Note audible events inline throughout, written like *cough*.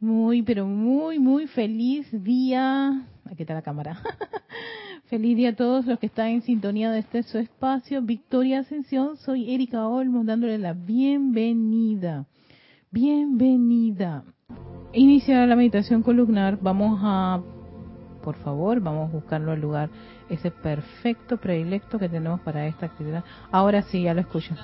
Muy, pero muy, muy feliz día. Aquí está la cámara. *laughs* feliz día a todos los que están en sintonía de este su espacio. Victoria Ascensión. Soy Erika Olmos dándole la bienvenida. Bienvenida. Iniciar la meditación columnar. Vamos a, por favor, vamos a buscarlo al lugar, ese perfecto predilecto que tenemos para esta actividad. Ahora sí, ya lo escucho.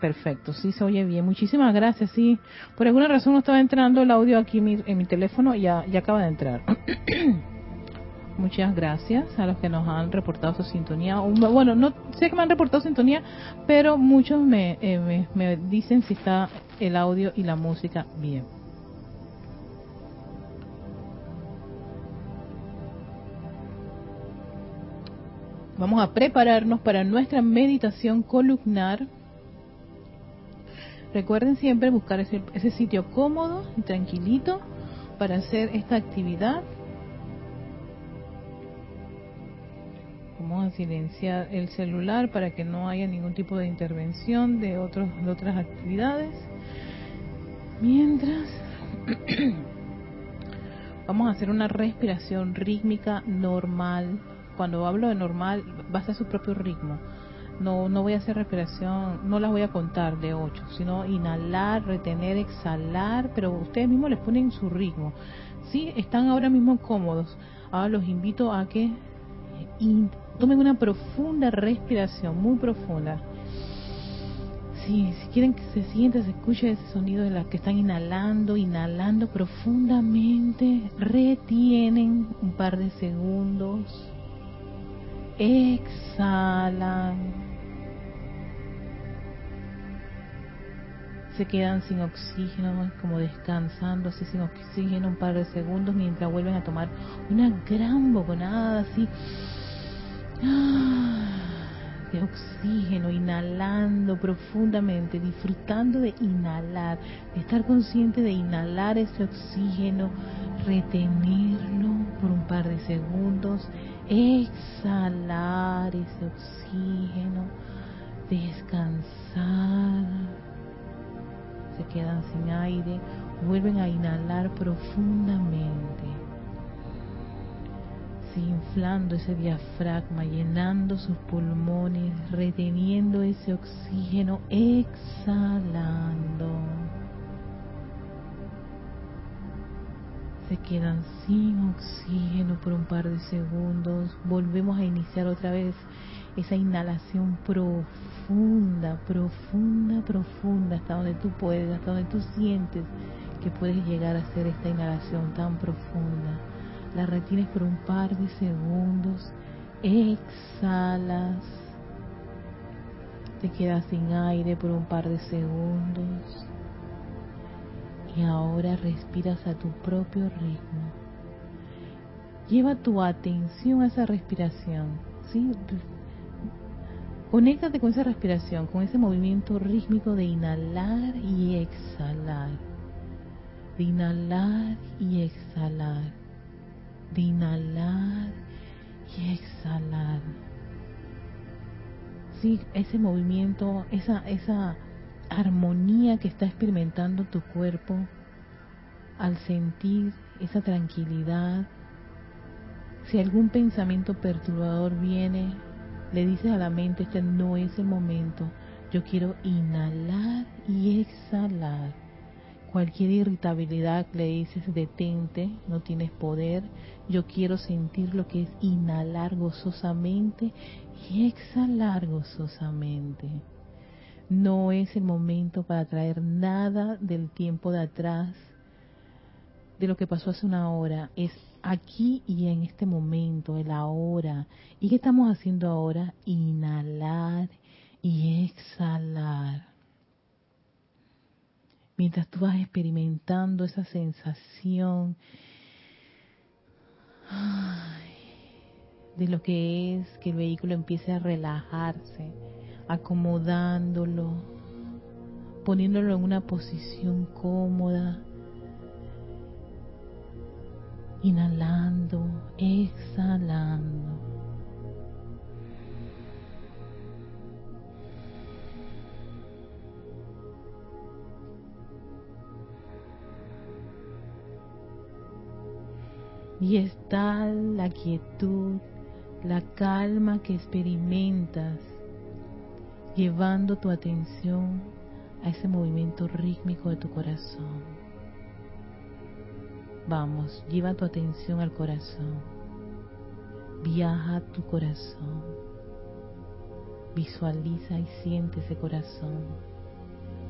Perfecto, sí se oye bien. Muchísimas gracias. Sí, por alguna razón no estaba entrando el audio aquí en mi, teléfono ya, ya acaba de entrar. *clears throat* Muchas gracias a los que nos han reportado su sintonía. Bueno, no sé que me han reportado sintonía, pero muchos me, eh, me dicen si está el audio y la música bien. Vamos a prepararnos para nuestra meditación columnar Recuerden siempre buscar ese, sitio cómodo y tranquilito para hacer esta actividad. Vamos a silenciar el celular para que no haya ningún tipo de intervención de, otros, de otras actividades. Mientras *clears throat* vamos a hacer una respiración rítmica normal. Cuando hablo de normal, va a ser su propio ritmo no, no voy a hacer respiración, no las voy a contar de ocho, sino inhalar, retener, exhalar, pero ustedes mismos les ponen su ritmo. Si están ahora mismo cómodos, ahora los invito a que tomen una profunda respiración, muy profunda. si quieren que se sienta, se escuche ese sonido de las que están inhalando, inhalando profundamente, retienen un par de segundos, exhalan se quedan sin oxígeno, como descansando así sin oxígeno un par de segundos mientras vuelven a tomar una gran boconada así. De oxígeno, inhalando profundamente, disfrutando de inhalar, de estar consciente de inhalar ese oxígeno, retenerlo por un par de segundos, exhalar ese oxígeno, descansar se quedan sin aire, vuelven a inhalar profundamente, inflando ese diafragma, llenando sus pulmones, reteniendo ese oxígeno, exhalando. Se quedan sin oxígeno por un par de segundos. Volvemos a iniciar otra vez esa inhalación profunda, profunda, profunda, hasta donde tú puedes, hasta donde tú sientes que puedes llegar a hacer esta inhalación tan profunda. La retienes por un par de segundos, exhalas, te quedas sin aire por un par de segundos y ahora respiras a tu propio ritmo. Lleva tu atención a esa respiración, ¿sí? Conéctate con esa respiración, con ese movimiento rítmico de inhalar y exhalar. De inhalar y exhalar. De inhalar y exhalar. Sí, ese movimiento, esa, esa armonía que está experimentando tu cuerpo al sentir esa tranquilidad. Si algún pensamiento perturbador viene, le dices a la mente, este no es el momento, yo quiero inhalar y exhalar. Cualquier irritabilidad le dices, detente, no tienes poder, yo quiero sentir lo que es inhalar gozosamente y exhalar gozosamente. No es el momento para traer nada del tiempo de atrás, de lo que pasó hace una hora, es aquí y en este momento, el ahora. ¿Y qué estamos haciendo ahora? Inhalar y exhalar. Mientras tú vas experimentando esa sensación de lo que es que el vehículo empiece a relajarse, acomodándolo, poniéndolo en una posición cómoda inhalando, exhalando. Y es la quietud, la calma que experimentas, llevando tu atención a ese movimiento rítmico de tu corazón. Vamos, lleva tu atención al corazón. Viaja a tu corazón. Visualiza y siente ese corazón.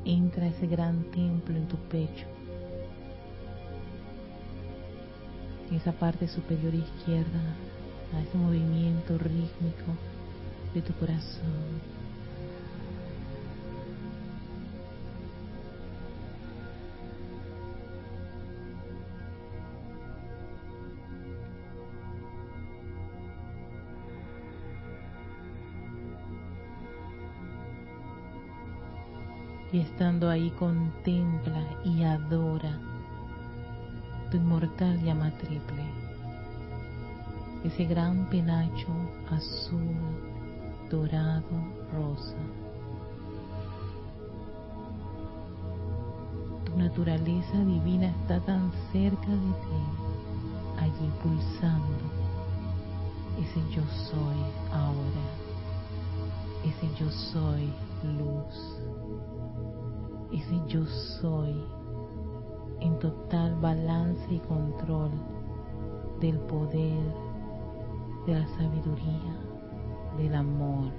Entra ese gran templo en tu pecho. En esa parte superior izquierda, a ese movimiento rítmico de tu corazón. Y estando ahí contempla y adora. Tu inmortal llama triple, ese gran penacho azul, dorado, rosa. Tu naturaleza divina está tan cerca de ti, allí pulsando. Ese yo soy ahora, ese yo soy luz ese yo soy en total balance y control del poder, de la sabiduría, del amor.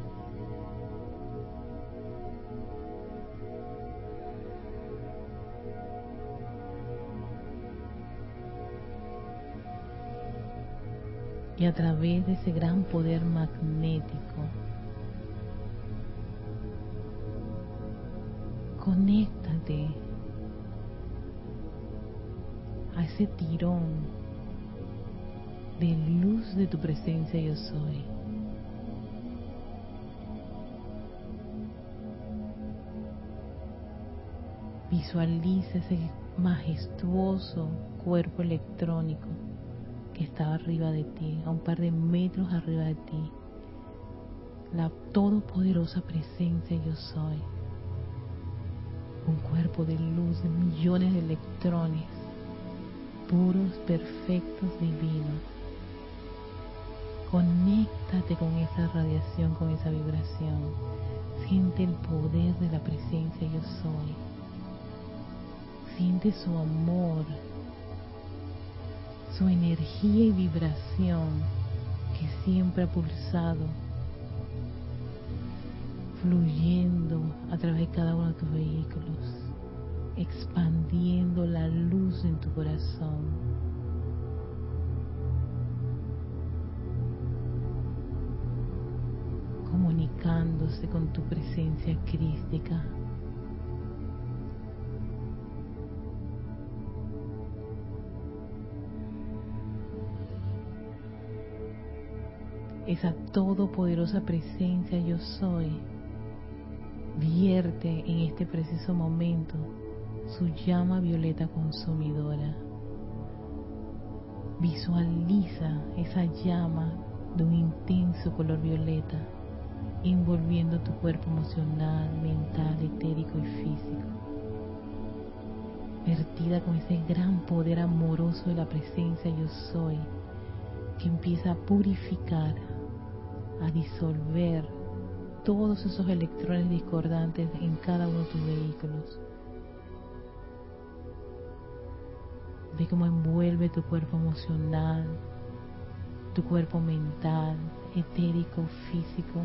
Y a través de ese gran poder magnético, conéctate a ese tirón de luz de tu presencia yo soy. Visualiza ese majestuoso cuerpo electrónico que está arriba de ti, a un par de metros arriba de ti. La todopoderosa presencia yo soy un cuerpo de luz de millones de electrones, puros, perfectos, divinos. Conéctate con esa radiación, con esa vibración. Siente el poder de la presencia yo soy. Siente su amor, su energía y vibración que siempre ha pulsado fluyendo a través de cada uno de tus vehículos, expandiendo la luz en tu corazón. comunicándose con tu presencia crística. Esa todopoderosa presencia yo soy vierte en este preciso momento su llama violeta consumidora. Visualiza esa llama de un intenso color violeta envolviendo tu cuerpo emocional, mental, etérico y físico. Vertida con ese gran poder amoroso de la presencia yo soy, que empieza a purificar, a disolver todos esos electrones discordantes en cada uno de tus vehículos. Ve cómo envuelve tu cuerpo emocional, tu cuerpo mental, etérico, físico.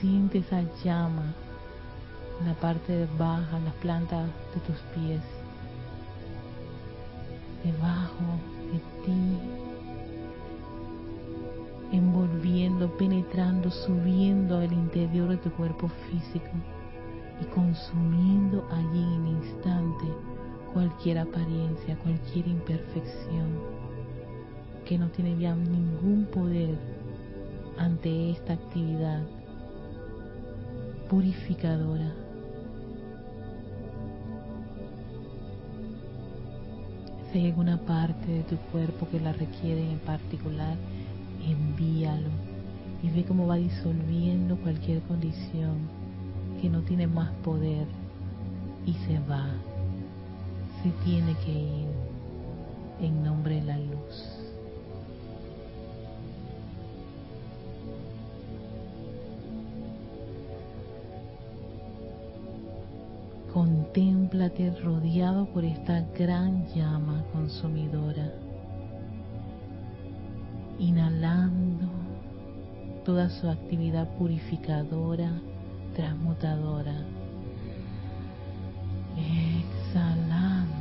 Siente esa llama en la parte baja, en las plantas de tus pies, debajo de ti, envolviendo, penetrando, subiendo al interior de tu cuerpo físico y consumiendo allí en instante cualquier apariencia, cualquier imperfección que no tiene ya ningún poder ante esta actividad purificadora. Si hay alguna parte de tu cuerpo que la requiere en particular, envíalo y ve cómo va disolviendo cualquier condición que no tiene más poder y se va, se tiene que ir. en nombre de la luz. Contémplate rodeado por esta gran llama consumidora, inhalando toda su actividad purificadora, transmutadora. Exhalando.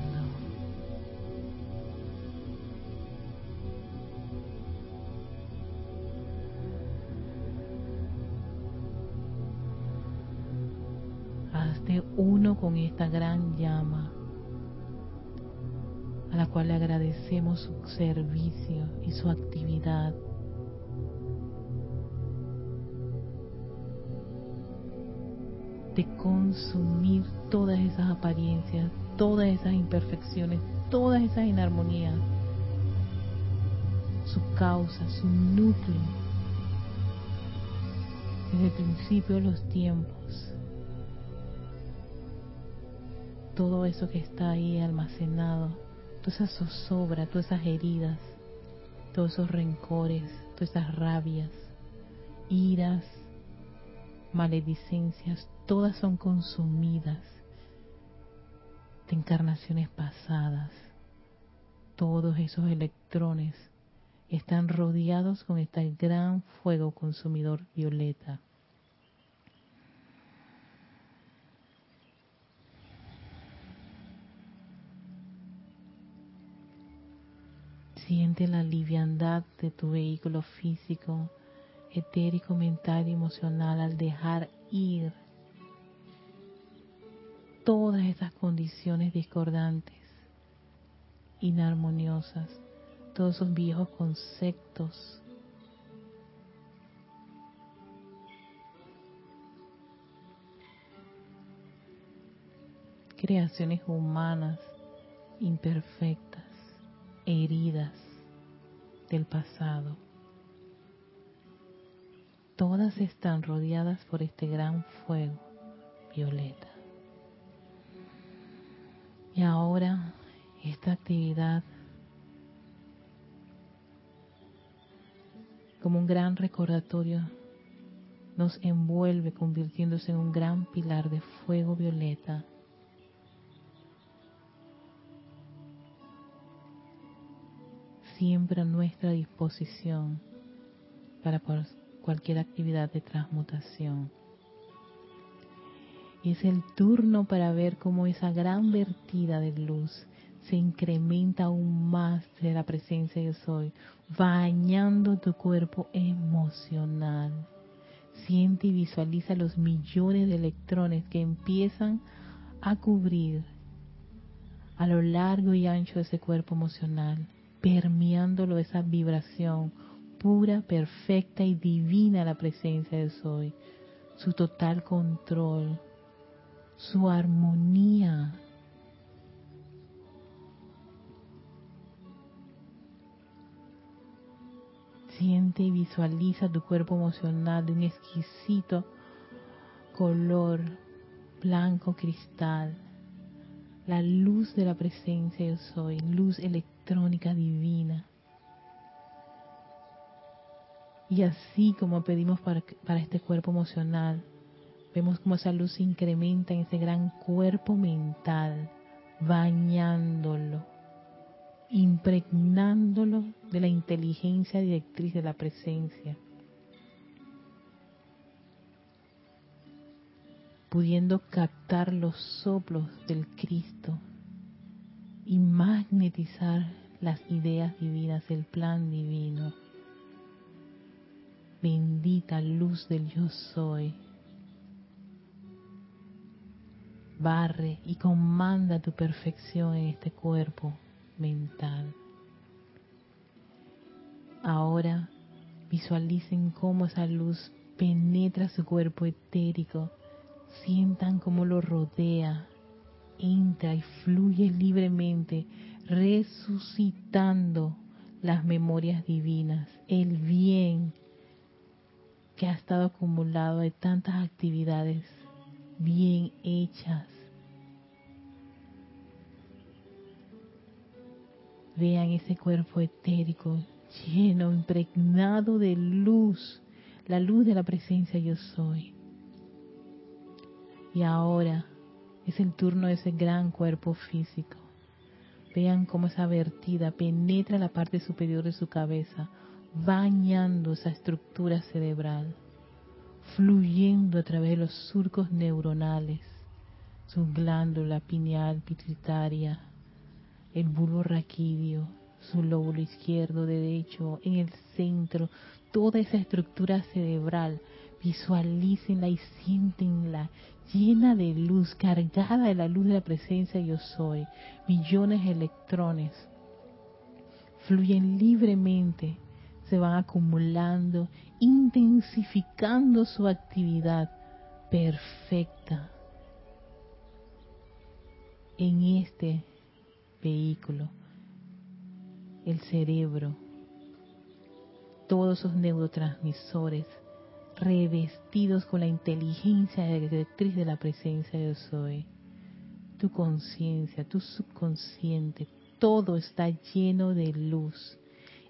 Hazte uno con esta gran agradecemos su servicio y su actividad. De consumir todas esas apariencias, todas esas imperfecciones, todas esas inarmonías, su causa, su núcleo, desde el principio de los tiempos. Todo eso que está ahí almacenado, toda esa zozobra, todas esas heridas, todos esos rencores, todas esas rabias, iras, maledicencias, todas son consumidas de encarnaciones pasadas. Todos esos electrones están rodeados con este gran fuego consumidor violeta. Siente la liviandad de tu vehículo físico, etérico, mental y emocional al dejar ir todas estas condiciones discordantes, inarmoniosas, todos esos viejos conceptos. creaciones humanas imperfectas, heridas del pasado. Todas están rodeadas por este gran fuego violeta. Y ahora esta actividad como un gran recordatorio nos envuelve convirtiéndose en un gran pilar de fuego violeta siempre a nuestra disposición para cualquier actividad de transmutación. Es el turno para ver cómo esa gran vertida de luz se incrementa aún más de la presencia de soy, bañando tu cuerpo emocional. Siente y visualiza los millones de electrones que empiezan a cubrir a lo largo y ancho de ese cuerpo emocional, permeándolo esa vibración pura, perfecta y divina la presencia de soy, su total control, su armonía. Siente y visualiza tu cuerpo emocional de un exquisito color blanco cristal. La luz de la presencia yo soy, luz electrónica divina. Y así como pedimos para, para este cuerpo emocional, Vemos cómo esa luz se incrementa en ese gran cuerpo mental, bañándolo, impregnándolo de la inteligencia directriz de la presencia, pudiendo captar los soplos del Cristo y magnetizar las ideas divinas, el plan divino. Bendita luz del yo soy barre y comanda tu perfección en este cuerpo mental. Ahora visualicen cómo esa luz penetra su cuerpo etérico, sientan cómo lo rodea, entra y fluye libremente, resucitando las memorias divinas, el bien que ha estado acumulado de tantas actividades bien hechas. Vean ese cuerpo etérico lleno, impregnado de luz, la luz de la presencia yo soy. Y ahora es el turno de ese gran cuerpo físico. Vean cómo esa vertida penetra la parte superior de su cabeza, bañando esa estructura cerebral, fluyendo a través de los surcos neuronales, su glándula pineal pituitaria, el bulbo raquídeo, su lóbulo izquierdo, derecho, en el centro, toda esa estructura cerebral, visualícenla y siéntenla llena de luz, cargada de la luz de la presencia yo soy. Millones de electrones fluyen libremente, se van acumulando, intensificando su actividad perfecta en este vehículo, el cerebro, todos esos neurotransmisores revestidos con la inteligencia directriz de la presencia de soy. Tu conciencia, tu subconsciente, todo está lleno de luz.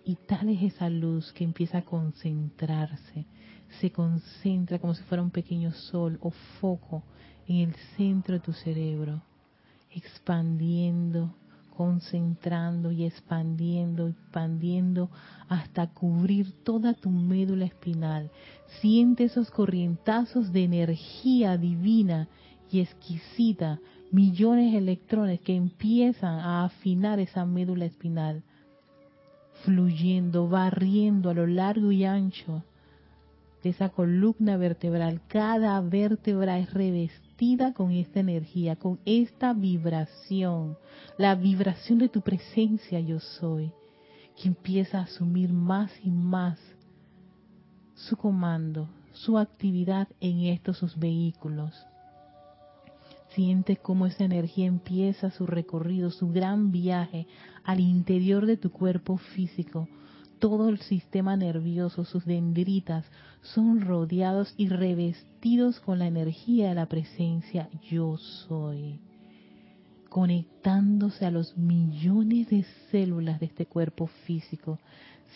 Y tal es esa luz que empieza a concentrarse, se concentra como si fuera un pequeño sol o foco en el centro de tu cerebro, expandiendo, concentrando y expandiendo, expandiendo hasta cubrir toda tu médula espinal. Siente esos corrientazos de energía divina y exquisita, millones de electrones que empiezan a afinar esa médula espinal, fluyendo, barriendo a lo largo y ancho de esa columna vertebral. Cada vértebra es revestida con esta energía, con esta vibración, la vibración de tu presencia yo soy, que empieza a asumir más y más su comando, su actividad en estos sus vehículos. Siente cómo esa energía empieza su recorrido, su gran viaje al interior de tu cuerpo físico, todo el sistema nervioso, sus dendritas, son rodeados y revestidos con la energía de la presencia yo soy, conectándose a los millones de células de este cuerpo físico.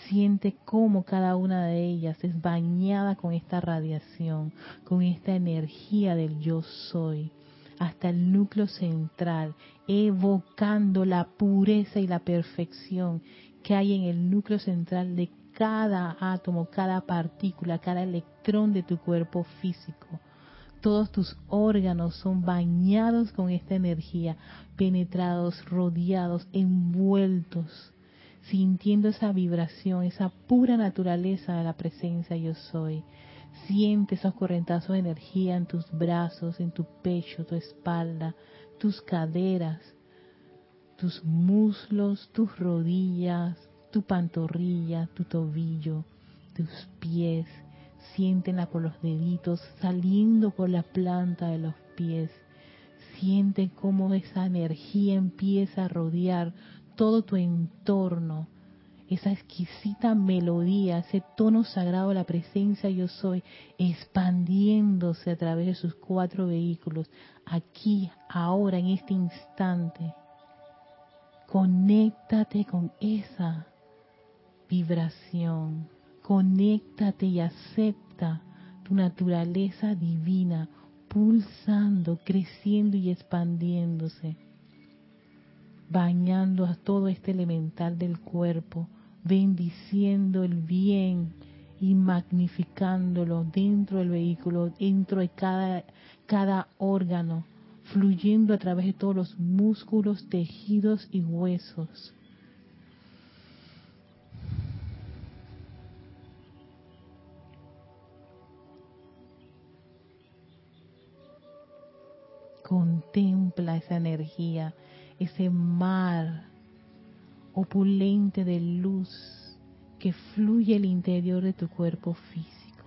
Siente cómo cada una de ellas es bañada con esta radiación, con esta energía del yo soy hasta el núcleo central, evocando la pureza y la perfección que hay en el núcleo central de cada átomo, cada partícula, cada electrón de tu cuerpo físico. Todos tus órganos son bañados con esta energía, penetrados, rodeados, envueltos, sintiendo esa vibración, esa pura naturaleza de la presencia yo soy. Siente esos correntazos de energía en tus brazos, en tu pecho, tu espalda, tus caderas, tus muslos, tus rodillas, tu pantorrilla, tu tobillo, tus pies. Siéntela por los deditos saliendo por la planta de los pies. Siente cómo esa energía empieza a rodear todo tu entorno. Esa exquisita melodía, ese tono sagrado de la presencia yo soy, expandiéndose a través de sus cuatro vehículos, aquí, ahora, en este instante Conéctate con esa vibración. Conéctate y acepta tu naturaleza divina pulsando, creciendo y expandiéndose, bañando a todo este elemental del cuerpo, bendiciendo el bien y magnificándolo dentro del vehículo, dentro de cada, cada órgano fluyendo a través de todos los músculos, tejidos y huesos. Contempla esa energía, ese mar opulente de luz que fluye al interior de tu cuerpo físico,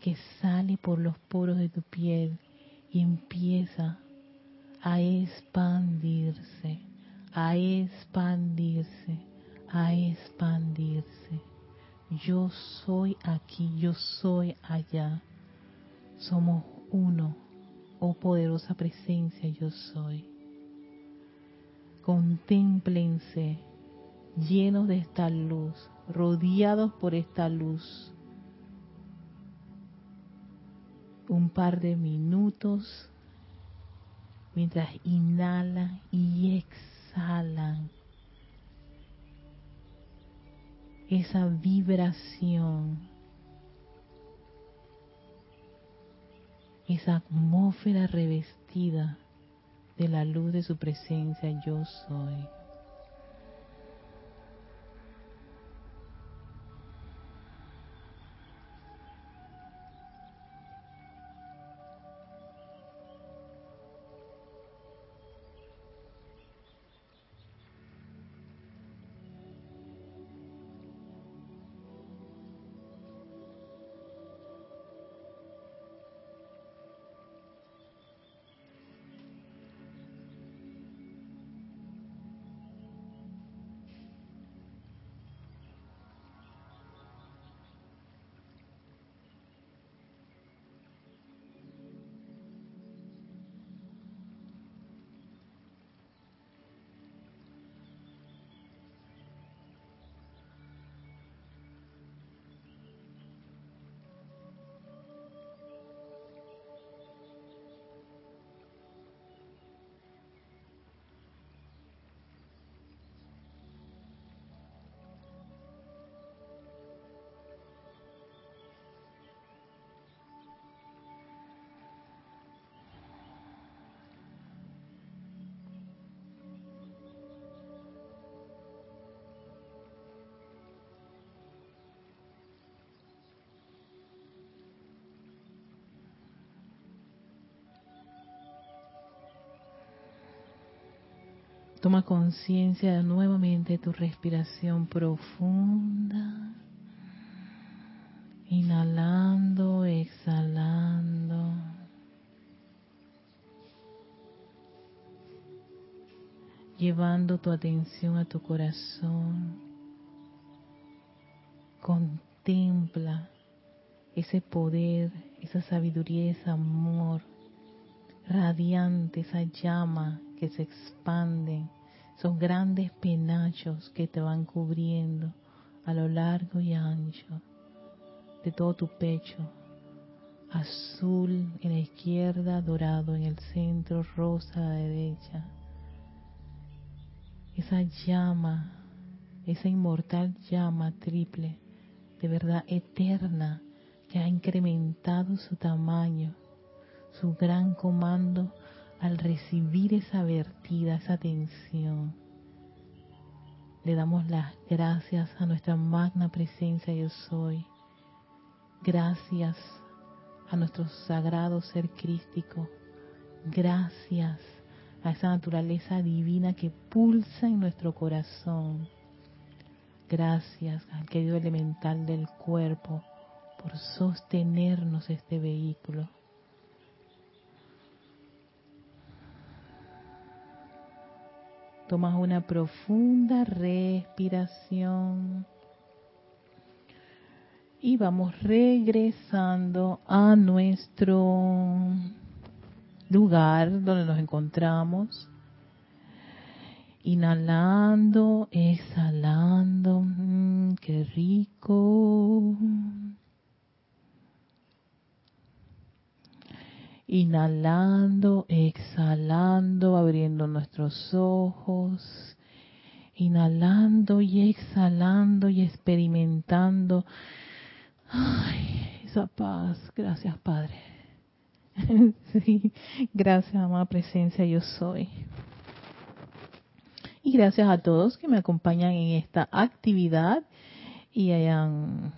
que sale por los poros de tu piel y empieza a expandirse, a expandirse, a expandirse. Yo soy aquí, yo soy allá. Somos uno, oh poderosa presencia, yo soy. Contémplense llenos de esta luz, rodeados por esta luz. Un par de minutos mientras inhalan y exhalan esa vibración, esa atmósfera revestida de la luz de su presencia yo soy. Toma conciencia nuevamente de tu respiración profunda. Inhalando, exhalando. Llevando tu atención a tu corazón. Contempla ese poder, esa sabiduría, ese amor radiante, esa llama que se expanden, esos grandes penachos que te van cubriendo a lo largo y ancho de todo tu pecho, azul en la izquierda, dorado en el centro, rosa a la derecha. Esa llama, esa inmortal llama triple, de verdad eterna, que ha incrementado su tamaño, su gran comando al recibir esa vertida, esa atención, le damos las gracias a nuestra magna presencia yo soy. Gracias a nuestro sagrado ser crístico. Gracias a esa naturaleza divina que pulsa en nuestro corazón. Gracias al querido elemental del cuerpo por sostenernos este vehículo. Tomas una profunda respiración. Y vamos regresando a nuestro lugar donde nos encontramos. Inhalando, exhalando. Mm, qué rico. Inhalando, exhalando, abriendo nuestros ojos. Inhalando y exhalando y experimentando. Ay, esa paz. Gracias, Padre. *laughs* sí, gracias, amada presencia, yo soy. Y gracias a todos que me acompañan en esta actividad y hayan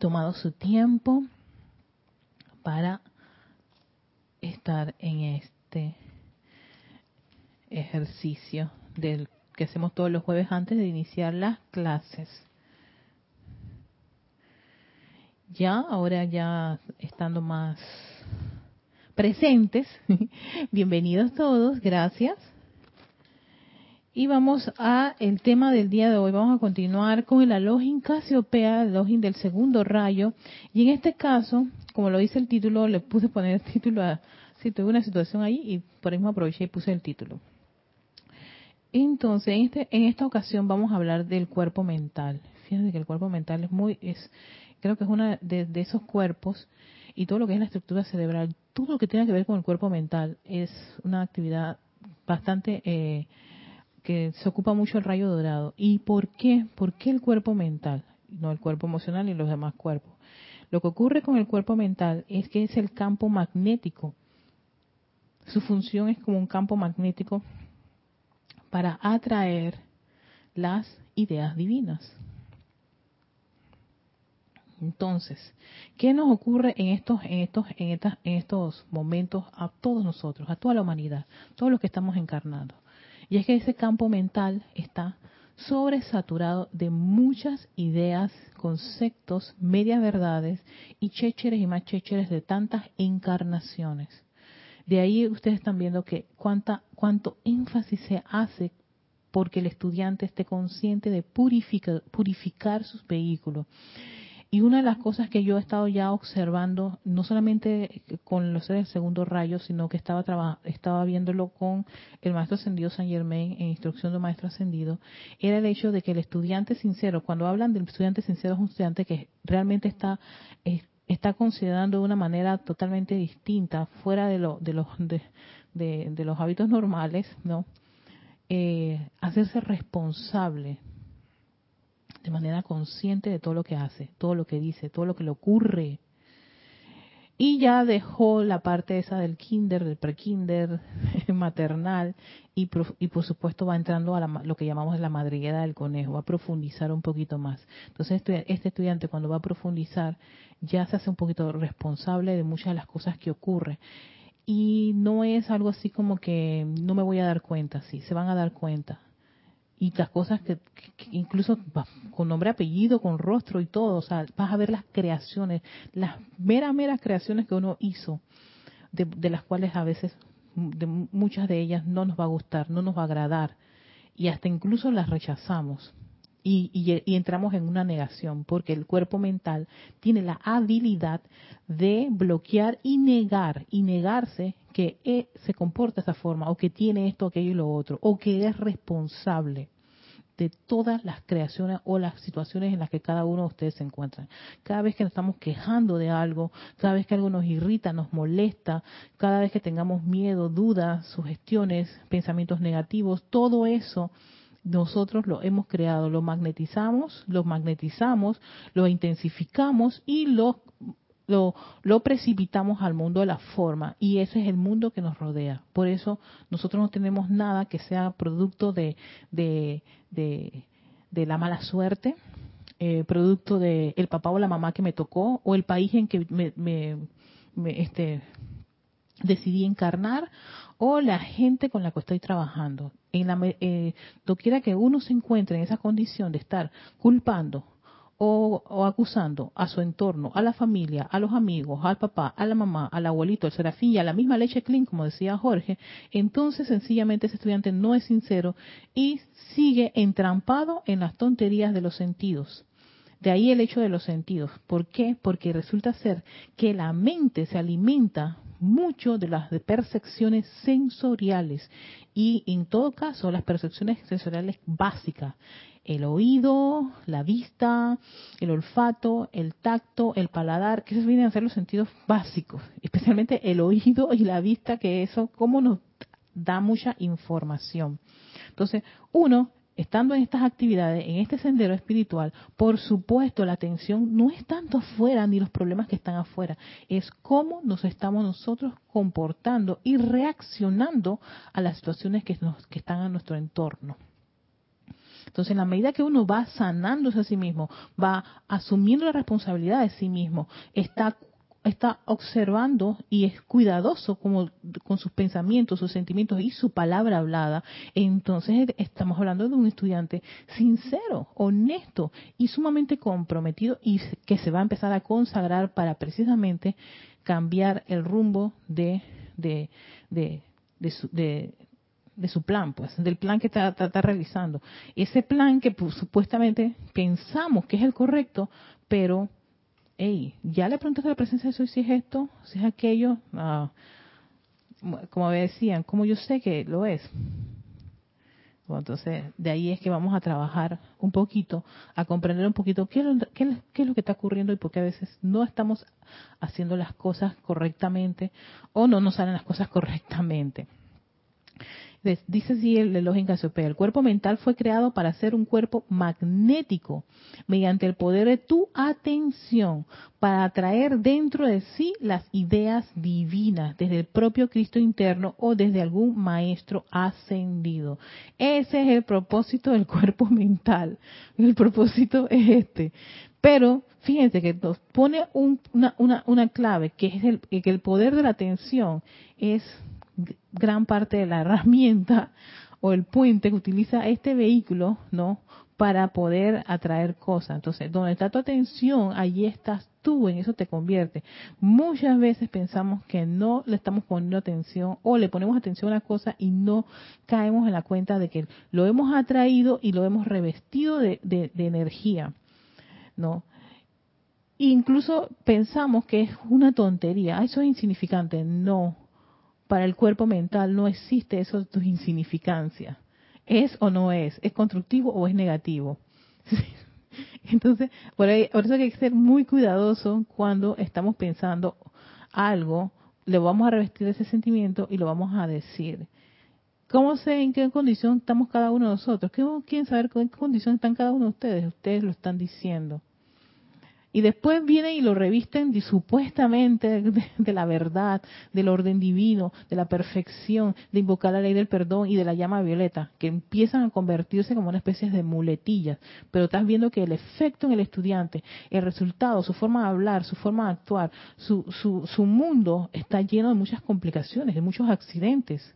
tomado su tiempo para estar en este ejercicio del que hacemos todos los jueves antes de iniciar las clases. Ya, ahora ya estando más presentes, *laughs* bienvenidos todos, gracias. Y vamos a el tema del día de hoy. Vamos a continuar con el Alojin Casiopea, el Alojin del segundo rayo. Y en este caso, como lo dice el título, le puse poner el título a, si tuve una situación ahí y por eso aproveché y puse el título. Entonces, en, este, en esta ocasión vamos a hablar del cuerpo mental. Fíjense que el cuerpo mental es muy, es, creo que es uno de, esos cuerpos y todo lo que es la estructura cerebral, todo lo que tiene que ver con el cuerpo mental es una actividad bastante eh, que se ocupa mucho el rayo dorado. ¿Y por qué? ¿Por qué el cuerpo mental? No el cuerpo emocional y los demás cuerpos. Lo que ocurre con el cuerpo mental es que es el campo magnético. Su función es como un campo magnético para atraer las ideas divinas. Entonces, ¿qué nos ocurre en estos, en estos, en estas, en estos momentos a todos nosotros, a toda la humanidad, todos los que estamos encarnando? Y es que ese campo mental está sobresaturado de muchas ideas, conceptos, medias verdades y chécheres y más chécheres de tantas encarnaciones. De ahí ustedes están viendo que cuánta, cuánto énfasis se hace porque el estudiante esté consciente de purificar, purificar sus vehículos y una de las cosas que yo he estado ya observando, no solamente con los seres del segundo rayo, sino que estaba, estaba viéndolo con el maestro ascendido San Germain en instrucción de maestro ascendido, era el hecho de que el estudiante sincero, cuando hablan del estudiante sincero, es un estudiante que realmente está, está considerando de una manera totalmente distinta, fuera de, lo, de, los, de, los hábitos normales, ¿no? Eh, hacerse responsable de manera consciente de todo lo que hace, todo lo que dice, todo lo que le ocurre. Y ya dejó la parte esa del kinder, del prekinder, *laughs* maternal, y, y por supuesto va entrando a lo que llamamos la madriguera del conejo, va a profundizar un poquito más. Entonces este, este estudiante cuando va a profundizar ya se hace un poquito responsable de muchas de las cosas que ocurren y no es algo así como que no me voy a dar cuenta, sí, se van a dar cuenta y las cosas que, incluso con nombre, apellido, con rostro y todo, o sea, vas a ver las creaciones, las meras, meras creaciones que uno hizo, de, las cuales a veces, de muchas de ellas no nos va a gustar, no nos va a agradar, y hasta incluso las rechazamos. Y, y, entramos en una negación, porque el cuerpo mental tiene la habilidad de bloquear y negar, y negarse que e, se comporta de esa forma, o que tiene esto, aquello y lo otro, o que es responsable de todas las creaciones o las situaciones en las que cada uno de ustedes se encuentran. Cada vez que nos estamos quejando de algo, cada vez que algo nos irrita, nos molesta, cada vez que tengamos miedo, dudas, sugestiones, pensamientos negativos, todo eso nosotros lo hemos creado, lo magnetizamos, lo magnetizamos, lo intensificamos y lo lo, precipitamos al mundo de la forma y ese es el mundo que nos rodea. Por eso nosotros no tenemos nada que sea producto de, de, de, la mala suerte, eh, producto de el papá o la mamá que me tocó o el país en que me, me, este, decidí encarnar o la gente con la que estoy trabajando. En la, eh, doquiera que uno se encuentre en esa condición de estar culpando, o, acusando a su entorno, a la familia, a los amigos, al papá, a la mamá, al abuelito, al serafín y a la misma leche clean, como decía Jorge, entonces sencillamente ese estudiante no es sincero y sigue entrampado en las tonterías de los sentidos. De ahí el hecho de los sentidos. ¿Por qué? Porque resulta ser que la mente se alimenta mucho de las percepciones sensoriales y en todo caso las percepciones sensoriales básicas el oído, la vista, el olfato, el tacto, el paladar, que esos vienen a ser los sentidos básicos, *laughs* especialmente el oído y la vista, que eso como nos da mucha información. Entonces, uno, estando en estas actividades, en este sendero espiritual, por supuesto la atención no es tanto afuera ni los problemas que están afuera, es cómo nos estamos nosotros comportando y reaccionando a las situaciones que, están a nuestro entorno. Entonces, en la medida que uno va sanándose a sí mismo, va asumiendo la responsabilidad de sí mismo, está está observando y es cuidadoso como, con sus pensamientos, sus sentimientos y su palabra hablada, entonces estamos hablando de un estudiante sincero, honesto y sumamente comprometido y que se va a empezar a consagrar para precisamente cambiar el rumbo de, de, de, de, de su plan, pues, del plan que está, realizando. Ese plan que pues, supuestamente pensamos que es el correcto, pero, hey, ya le preguntaste a la presencia de Dios si es esto, si es aquello, ah, como decían, como yo sé que lo es. Entonces, de ahí es que vamos a trabajar un poquito, a comprender un poquito qué es, lo que está ocurriendo y por qué a veces no estamos haciendo las cosas correctamente o no nos salen las cosas correctamente. Dice así el elogio en Casiopea, el cuerpo mental fue creado para ser un cuerpo magnético mediante el poder de tu atención para atraer dentro de sí las ideas divinas desde el propio Cristo interno o desde algún maestro ascendido. Ese es el propósito del cuerpo *laughs* mental. El propósito es este. Pero fíjense que nos pone una, una, una, clave, que es el, que el poder de la atención es gran parte de la *laughs* herramienta o el puente que utiliza este vehículo, ¿no? Para poder atraer cosas. Entonces, donde está tu atención, allí estás tú, en eso te convierte. Muchas veces pensamos que no le estamos poniendo atención o le ponemos atención a una cosa y no caemos en la cuenta de que lo hemos atraído y lo hemos revestido de, de energía, ¿no? Incluso pensamos que es una tontería, eso es insignificante. No, para el cuerpo mental no existe eso de tu insignificancia. ¿Es o no es? ¿Es constructivo o es negativo? *laughs* Entonces, por, ahí, por eso hay que ser muy cuidadoso cuando estamos pensando algo, le vamos a revestir ese sentimiento y lo vamos a decir. ¿Cómo sé en qué condición estamos cada uno de nosotros? ¿Quién sabe en qué condición están cada uno de ustedes? Ustedes lo están diciendo y después vienen y lo revisten supuestamente de, la verdad, del orden divino, de la perfección, de invocar la ley del perdón y de la llama violeta, que empiezan a convertirse como una especie de muletillas. Pero estás viendo que el efecto en el estudiante, el resultado, su forma de hablar, su forma de actuar, su, su, su mundo está lleno de muchas complicaciones, de muchos accidentes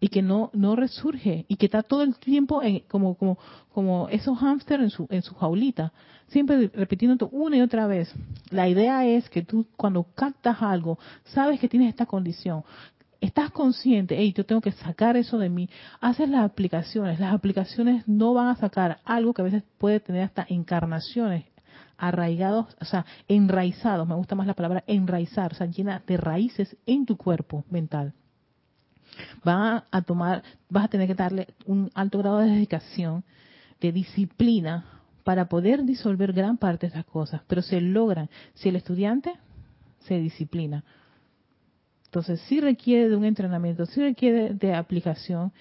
y que no no resurge y que está todo el tiempo como como como esos hámster en su en su jaulita siempre repitiendo una y otra vez. La idea es que tú cuando captas algo sabes que tienes esta condición estás consciente hey yo tengo que sacar eso de mí haces las aplicaciones. Las aplicaciones no van a sacar algo que a veces puede tener hasta encarnaciones arraigados, o sea, enraizados, me gusta más la palabra enraizar, o sea, llena de raíces en tu cuerpo mental van a tomar, vas a tener que darle un alto grado de dedicación, de disciplina, para poder disolver gran parte de esas cosas, pero se logran si el estudiante se disciplina. Entonces sí requiere de un entrenamiento, sí requiere de aplicación,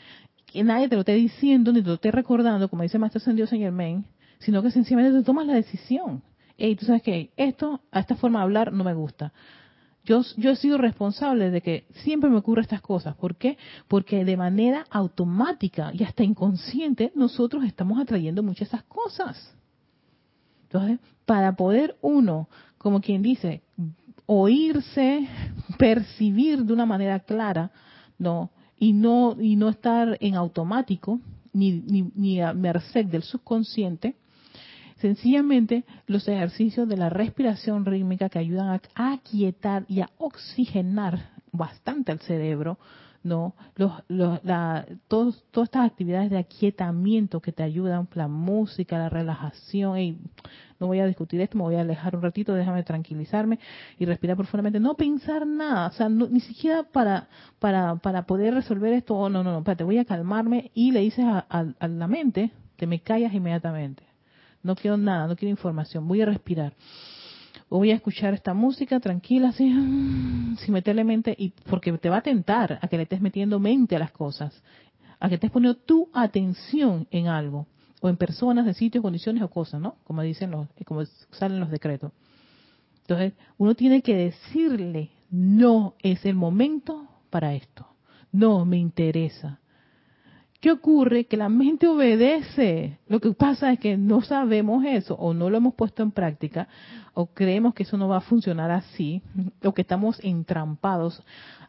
que nadie te lo esté diciendo ni te lo esté recordando, como dice Maestro Ascendido Señor Men, sino que sencillamente tú tomas la decisión. Hey, tú sabes que esto, a esta forma de hablar no me gusta. Yo, he sido responsable de que siempre me ocurren estas cosas. ¿Por qué? Porque de manera automática y hasta inconsciente nosotros estamos atrayendo muchas esas cosas. Entonces, para poder uno, como quien dice, oírse, *laughs* percibir de una manera clara, no, y no, y no estar en automático, ni, ni, ni a merced del subconsciente, Sencillamente los ejercicios de la respiración rítmica que ayudan a aquietar y a oxigenar bastante al cerebro, ¿no? Los, la, todas estas actividades de aquietamiento que te ayudan, la música, la relajación, y no voy a discutir esto, me voy a alejar un ratito, déjame tranquilizarme y respirar profundamente, no pensar nada, o sea, ni siquiera para, para, para poder resolver esto, oh, no, no, no, espérate, voy a calmarme y le dices a, a la mente, te me callas inmediatamente no quiero nada, no quiero información, voy a respirar. voy a escuchar esta música tranquila, así, *laughs* sin meterle mente, y porque te va a tentar a que le estés metiendo mente a las cosas, a que estés poniendo tu atención en algo, o en personas, en sitios, condiciones o cosas, ¿no? Como dicen los, como salen los decretos. Entonces, uno tiene que decirle, no es el momento para esto, no me interesa, ¿Qué ocurre? Que la mente obedece. Lo que pasa es que no sabemos eso o no lo hemos puesto en práctica o creemos que eso no va a funcionar así o que estamos entrampados,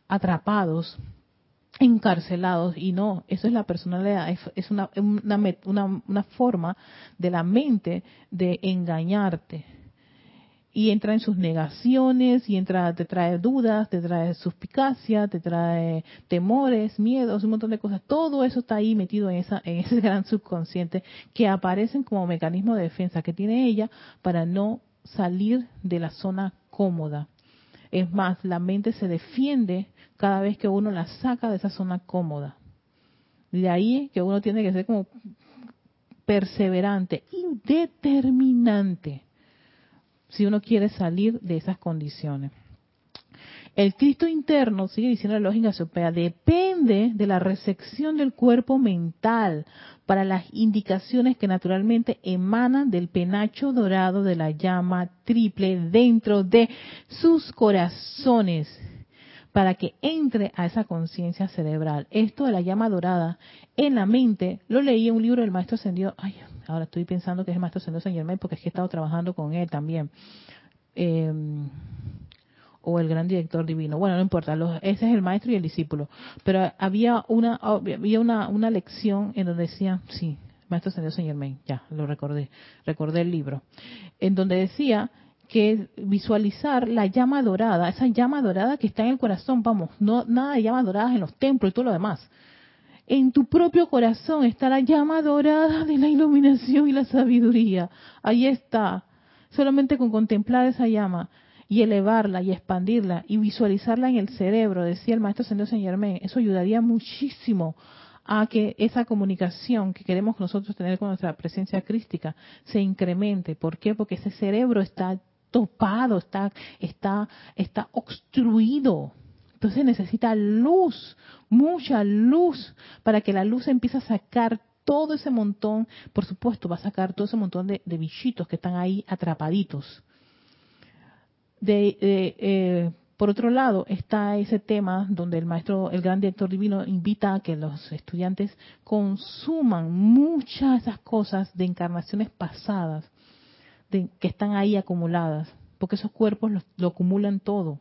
atrapados, encarcelados y no, eso es la personalidad, es una, una, una, forma de la mente de engañarte y entra en sus negaciones y entra te trae dudas, te trae suspicacia, te trae temores, miedos, un montón de cosas. Todo eso está ahí metido en esa en ese *laughs* gran subconsciente que aparecen como mecanismo de defensa que tiene ella para no salir de la zona cómoda. Es más, la mente se defiende cada vez que uno la saca de esa zona cómoda. De ahí que uno tiene que ser como perseverante y determinante si uno quiere salir de esas condiciones. El Cristo interno, sigue diciendo la lógica sopea, depende de la recepción del cuerpo mental para las indicaciones que naturalmente emanan del penacho dorado de la llama triple dentro de sus corazones para que entre a esa conciencia cerebral. Esto de la llama dorada en la mente, lo leí en un libro del maestro ascendido, ay, ahora estoy pensando que es el maestro ascendido Saint Germain porque es que he estado trabajando con él también. Eh, o el gran director divino. Bueno, no importa, ese es el maestro y el discípulo. Pero había una había una, una lección en donde decía, sí, maestro Señor Señor Germain, ya, lo recordé, recordé el libro, en donde decía que visualizar la llama dorada, esa llama dorada que está en el corazón, vamos, no nada de llamas doradas en los templos y todo lo demás. En tu propio corazón está la llama dorada de la iluminación y la sabiduría. Ahí está. Solamente con contemplar esa llama y elevarla y expandirla y visualizarla en el cerebro, decía el maestro Señor Saint Germain, eso ayudaría muchísimo a que esa comunicación que queremos nosotros tener con nuestra presencia crística se incremente. ¿Por qué? Porque ese cerebro está topado, está, está, está obstruido. Entonces necesita luz, mucha luz, para que la luz empiece a sacar todo ese montón, por supuesto, va a sacar todo ese montón de, de bichitos que están ahí atrapaditos. De, eh, por otro lado, está ese tema donde el maestro, el gran director divino, invita a que los estudiantes consuman muchas de esas cosas de encarnaciones pasadas de, que están ahí acumuladas, porque esos cuerpos lo acumulan todo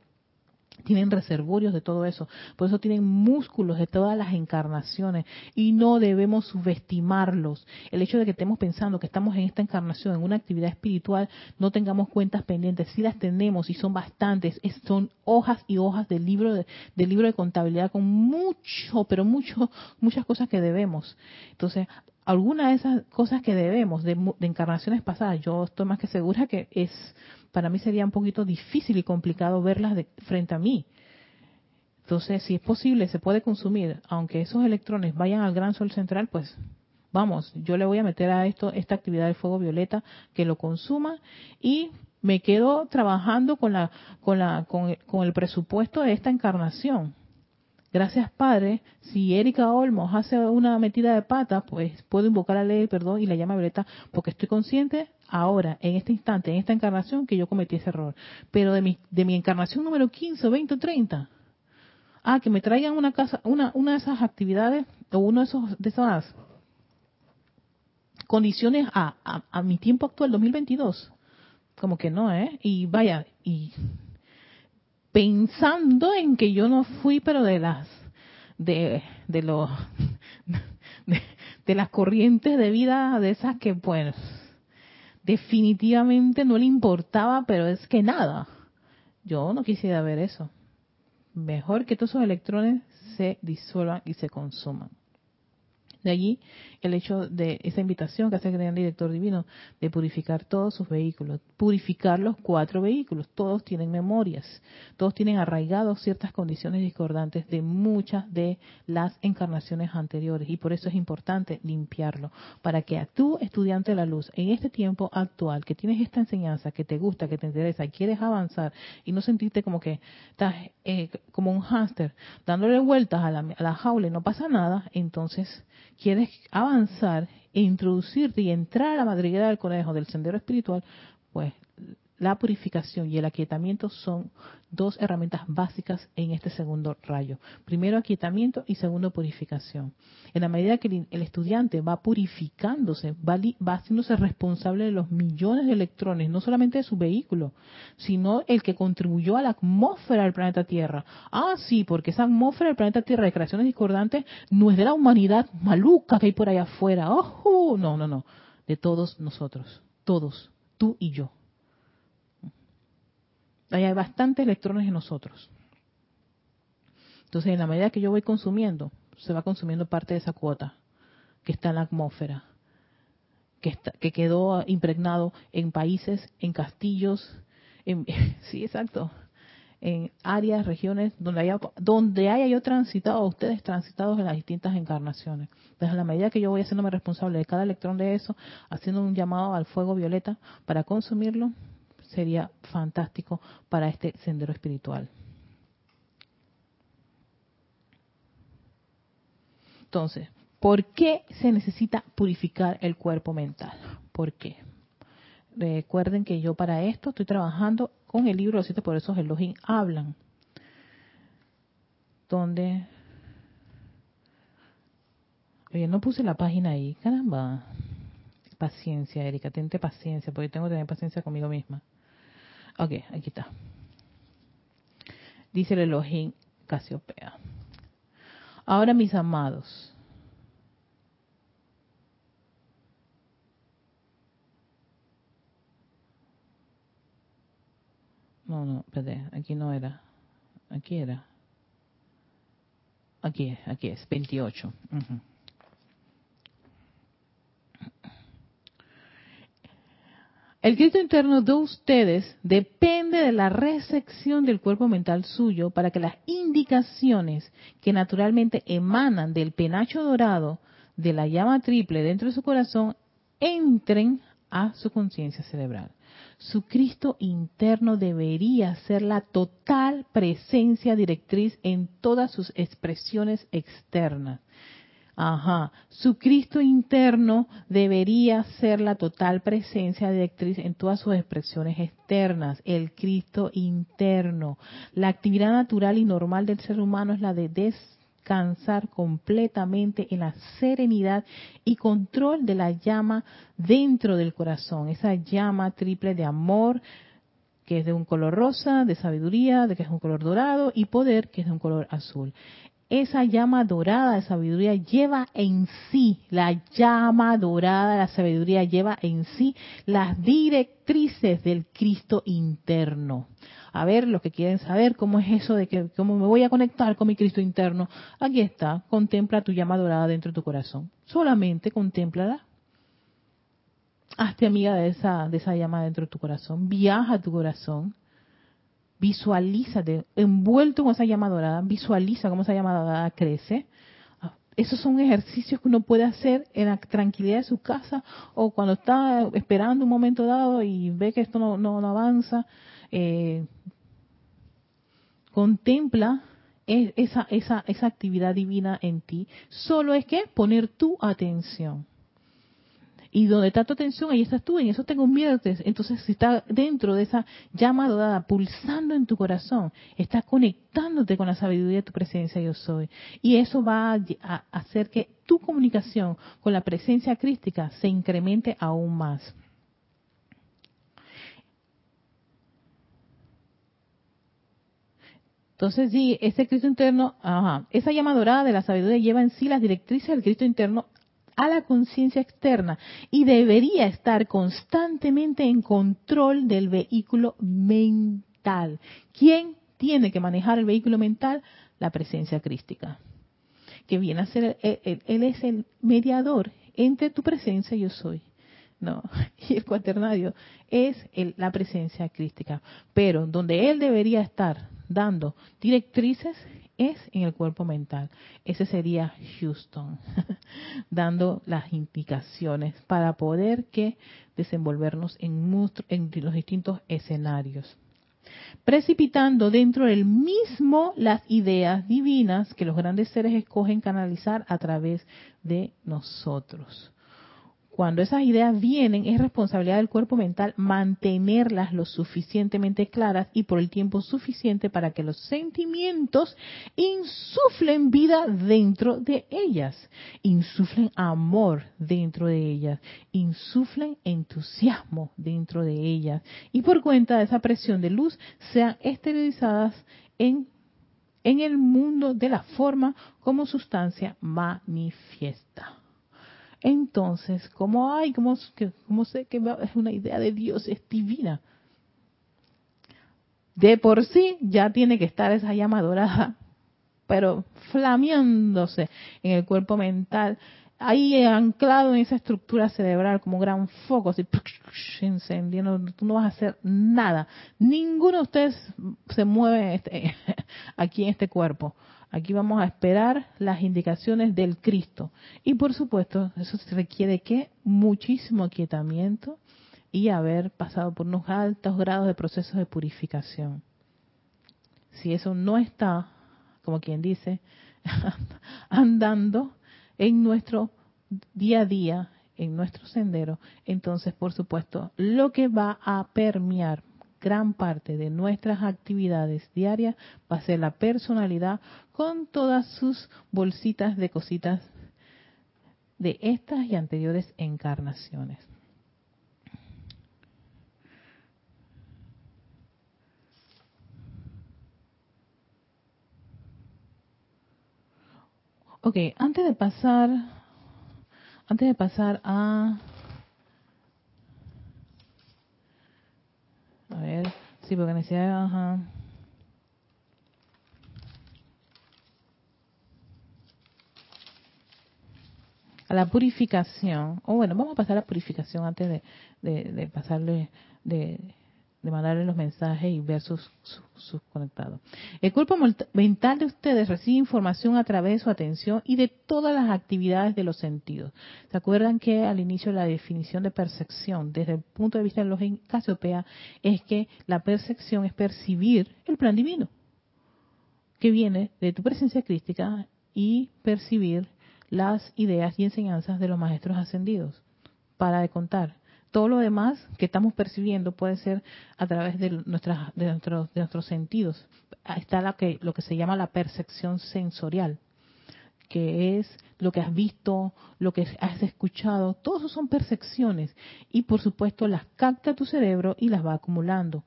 tienen reservorios de todo eso, por eso tienen músculos de todas las encarnaciones y no debemos subestimarlos. El hecho de que estemos pensando que estamos en esta encarnación, en una actividad espiritual, no tengamos cuentas pendientes, si las tenemos y son bastantes, son hojas y hojas del libro de, del libro de contabilidad con mucho, pero mucho, muchas cosas que debemos. Entonces, alguna de esas cosas que debemos de, de encarnaciones pasadas, yo estoy más que segura que es para mí sería un poquito difícil y complicado verlas de, frente a mí. Entonces, si es posible, se puede consumir, aunque esos electrones vayan al gran sol central, pues vamos, yo le voy a meter a esto esta actividad del fuego violeta que lo consuma y me quedo trabajando con la con la con, con el presupuesto de esta encarnación. Gracias, Padre. Si Erika Olmos hace una metida de pata, pues puedo invocar la ley perdón y la llama violeta porque estoy consciente ahora, en este instante, en esta encarnación, que yo cometí ese error. Pero de mi, de mi encarnación número 15, 20 o 30, ah, que me traigan una, casa, una, una de esas actividades o uno de, esos, de esas condiciones a, a, a mi tiempo actual, 2022. Como que no, ¿eh? Y vaya, y pensando en que yo no fui, pero de las de, de los *laughs* de, las corrientes de vida de esas que pues definitivamente no le importaba, pero es que nada. Yo no quisiera ver eso. Mejor que todos esos electrones se disuelvan y se consuman. De allí el hecho de esa invitación que hace el director divino de purificar todos sus vehículos, purificar los cuatro vehículos, todos tienen memorias, todos tienen arraigados ciertas condiciones discordantes de muchas de las encarnaciones anteriores y por eso es importante limpiarlo, para que a tú, estudiante de la luz, en este tiempo actual, que tienes esta enseñanza, que te gusta, que te interesa, quieres avanzar y no sentirte como que estás eh, como un hámster dándole vueltas a la, a la jaula y no pasa nada, entonces quieres avanzar e introducirte y entrar a la madriguera del conejo del sendero espiritual, pues la purificación y el aquietamiento son dos herramientas básicas en este segundo rayo. Primero aquietamiento y segundo purificación. En la medida que el estudiante va purificándose, va, va haciéndose responsable de los millones de electrones, no solamente de su vehículo, sino el que contribuyó a la atmósfera del planeta Tierra. Ah, sí, porque esa atmósfera del planeta Tierra de creaciones discordantes no es de la humanidad maluca que hay por allá afuera. ¡Oh! No, no, no. De todos nosotros. Todos. Tú y yo hay bastantes electrones en nosotros. Entonces, en la medida que yo voy consumiendo, se va consumiendo parte de esa cuota que está en la atmósfera, que, está, que quedó impregnado en países, en castillos, en, *laughs* sí, exacto, en áreas, regiones donde haya, donde haya yo transitado, ustedes transitados en las distintas encarnaciones. Desde la medida que yo voy haciéndome responsable de cada electrón de eso, haciendo un llamado al fuego violeta para consumirlo, sería fantástico para este sendero espiritual. Entonces, ¿por qué se necesita purificar el cuerpo mental? ¿Por qué? Recuerden que yo para esto estoy trabajando con el libro Los siete por esos Elohim hablan. Donde... Oye, no puse la página ahí, caramba. Paciencia, Erika, tente paciencia, porque tengo que tener paciencia conmigo misma. Ok, aquí está. Dice el Elohim Casiopea. Ahora, mis amados, No, no, espérate, aquí no era. Aquí era. Aquí es, aquí es, 28. El Cristo interno de ustedes depende de la recepción del cuerpo mental suyo para que las indicaciones que naturalmente emanan del penacho dorado de la llama triple dentro de su corazón entren a su conciencia cerebral su Cristo interno debería ser la total presencia directriz en todas sus expresiones externas. Ajá, su Cristo interno debería ser la total presencia directriz en todas sus expresiones externas, el Cristo interno. La actividad natural y normal del ser humano es la de des descansar completamente en la serenidad y control de la llama dentro del corazón, esa llama triple de amor que es de un color rosa, de sabiduría, de que es un color dorado y poder que es de un color azul. Esa llama dorada de sabiduría lleva en sí, la llama dorada de la sabiduría lleva en sí las directrices del Cristo interno a ver, los que quieren saber cómo es eso de que cómo me voy a conectar con mi Cristo interno, aquí está, contempla tu llama dorada dentro de tu corazón. Solamente contémplala. Hazte amiga de esa, de esa llama dentro de tu corazón. Viaja a tu corazón. Visualízate envuelto con esa llama dorada. Visualiza cómo esa llama dorada crece. Ah, esos son ejercicios que uno puede hacer en la tranquilidad de su casa o cuando está esperando un momento dado y ve que esto no, no, no avanza eh, contempla esa, esa, esa actividad divina en ti. Solo es que poner tu atención. Y donde está tu atención, ahí estás tú, en eso tengo miedo. Entonces, si está dentro de esa llama dorada, pulsando en tu corazón, estás conectándote con la sabiduría de tu presencia, yo soy. Y eso va a hacer que tu comunicación con la presencia crística se incremente aún más. Entonces, sí, ese Cristo interno, ajá, esa llama dorada de la sabiduría lleva en sí las directrices del Cristo interno a la conciencia externa y debería estar constantemente en control del vehículo mental. ¿Quién tiene que manejar el vehículo mental? La presencia crística, que viene a ser, él, es el mediador entre tu presencia y yo soy. No, *laughs* y el cuaternario es la presencia crística. Pero donde él debería estar dando directrices es en el cuerpo mental. Ese sería Houston, *laughs* dando las indicaciones para poder que desenvolvernos en, en los distintos escenarios precipitando dentro del mismo las ideas divinas que los grandes seres escogen canalizar a través de nosotros cuando esas ideas vienen, es responsabilidad del cuerpo mental mantenerlas lo suficientemente claras y por el tiempo suficiente para que los sentimientos insuflen vida dentro de ellas, insuflen amor dentro de ellas, insuflen entusiasmo dentro de ellas y por cuenta de esa presión de luz sean esterilizadas en en el mundo de la forma como sustancia manifiesta. Entonces, ¿cómo hay? ¿Cómo, sé que es una idea de Dios? Es divina. De por sí ya tiene que estar esa llama dorada, *laughs* pero flameándose en el cuerpo mental ahí anclado en esa estructura cerebral como un gran foco, así *laughs* encendiendo, tú no vas a hacer nada. Ninguno de ustedes se mueve este, *laughs* aquí en este cuerpo. Aquí vamos a esperar las indicaciones del Cristo. Y por supuesto, eso requiere que muchísimo aquietamiento y haber pasado por unos altos grados de procesos de purificación. Si eso no está, como quien dice, *laughs* andando en nuestro día a día, en nuestro sendero, entonces por supuesto lo que va a permear gran parte de nuestras actividades diarias va a ser la personalidad con todas sus bolsitas de cositas de estas y anteriores encarnaciones. Ok, antes de pasar, antes de pasar a, a ver, sí, porque necesita, ajá. a la purificación, o bueno, vamos a pasar a la purificación antes de, de, de pasarle, de, de mandarle los mensajes y ver sus, sus, conectados. El cuerpo mental de ustedes recibe información a través de su atención y de todas las actividades de los sentidos. ¿Se acuerdan que al inicio la definición de percepción, desde el punto de vista de los Casiopea, es que la percepción es percibir el plan divino, que viene de tu presencia crística y percibir las ideas y enseñanzas de los maestros ascendidos. Para de contar todo lo demás que estamos percibiendo puede ser a través de, nuestras, de, nuestros, de nuestros sentidos. Está que, lo que se llama la percepción sensorial, que es lo que has visto, lo que has escuchado, todos eso son percepciones. Y por supuesto las capta tu cerebro y las va acumulando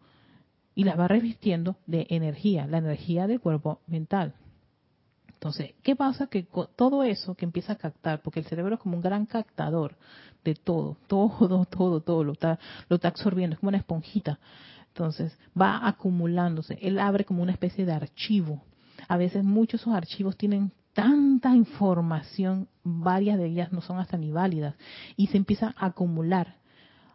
y las va revistiendo de energía, la energía del cuerpo mental. Entonces, ¿qué pasa? Que todo eso que empieza a captar, porque el cerebro es como un gran captador de todo, *laughs* todo, todo, todo lo está, lo está absorbiendo, es como una esponjita. Entonces, va acumulándose. Él abre como una especie de archivo. A veces muchos esos archivos tienen tanta información, varias de ellas no son hasta ni válidas, y se empieza a acumular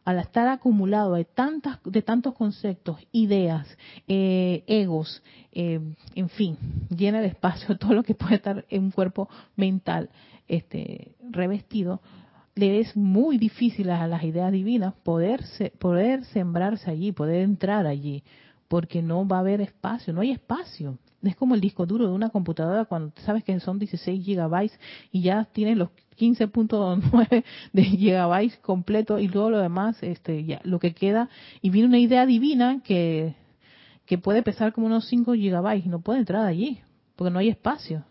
al estar acumulado de tantas de tantos conceptos, ideas, eh, egos, eh, en fin, llena de espacio *laughs* todo lo que puede estar en un cuerpo mental este revestido, le es muy difícil a las ideas divinas poder poder sembrarse allí, poder entrar allí, porque no va a haber espacio, no hay espacio. Es como el disco duro de una computadora cuando sabes que son 16 gigabytes y ya tienes los 15.9 de gigabytes completo y todo lo demás, este, ya, lo que queda, y viene una idea divina que, que puede pesar como unos 5 gigabytes y no puede entrar allí, porque no hay espacio.